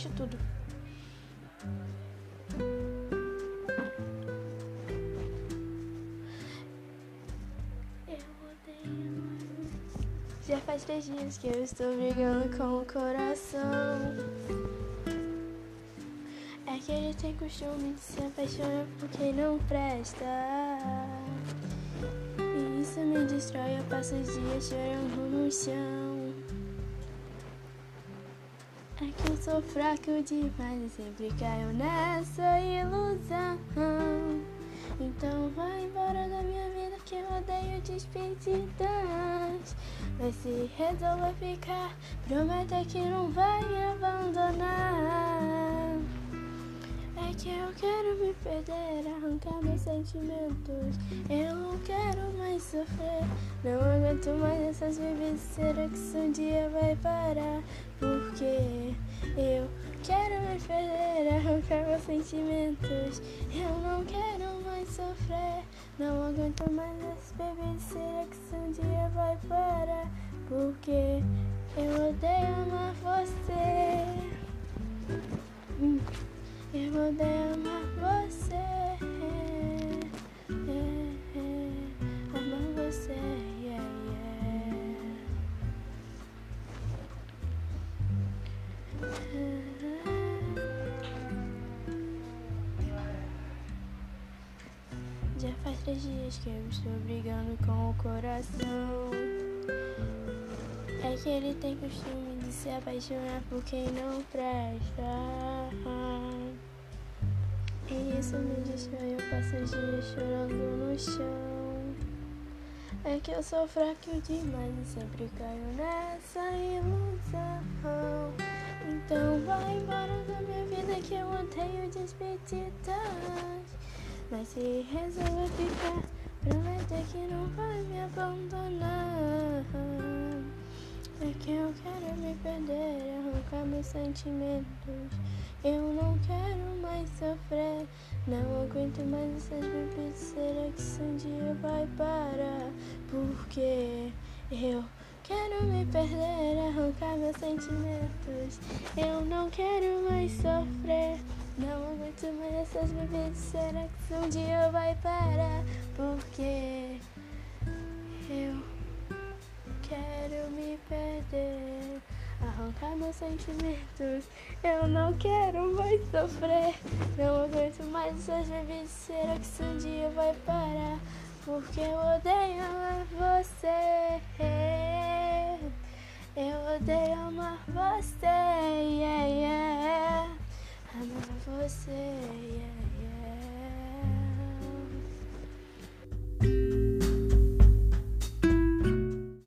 de tudo. Já faz três dias que eu estou brigando com o coração. É que ele tem costume de se apaixonar por quem não presta. E isso me destrói, eu passo os dias chorando no chão. É que eu sou fraco demais e sempre caio nessa ilusão. Então vai embora da minha vida que eu odeio despedidas. Mas se resolver ficar, promete que não vai abandonar. É que eu quero me perder, arrancar meus sentimentos. Eu não quero mais sofrer, não aguento mais essas vidas. Será que isso um dia vai parar? Porque eu quero me perder, arrancar meus sentimentos. Eu não quero mais sofrer, não aguento mais essas bebidas. Será que isso um dia vai parar? Porque eu odeio amar você. Hum. Eu odeio amar Já faz três dias que eu estou brigando com o coração. É que ele tem costume de se apaixonar por quem não presta. E isso me destrói, eu passo os dias chorando no chão. É que eu sou fraco demais e sempre caio nessa ilusão. Então vai embora da minha vida que eu odeio despedidas. Mas se resolver ficar, promete que não vai me abandonar. É que eu quero me perder, arrancar meus sentimentos. Eu não quero mais sofrer, não aguento mais essas bebidas. Será que isso um dia vai parar? Porque eu quero me perder, arrancar meus sentimentos. Eu não quero mais sofrer, não aguento mais essas bebidas. Será que um dia vai parar? Porque eu quero me perder, arrancar meus sentimentos. Eu não quero mais sofrer, não aguento mais essas bebidas. Será que um dia vai parar? Porque eu odeio amar você. Eu odeio amar você. Yeah, yeah. Amar você, yeah, yeah.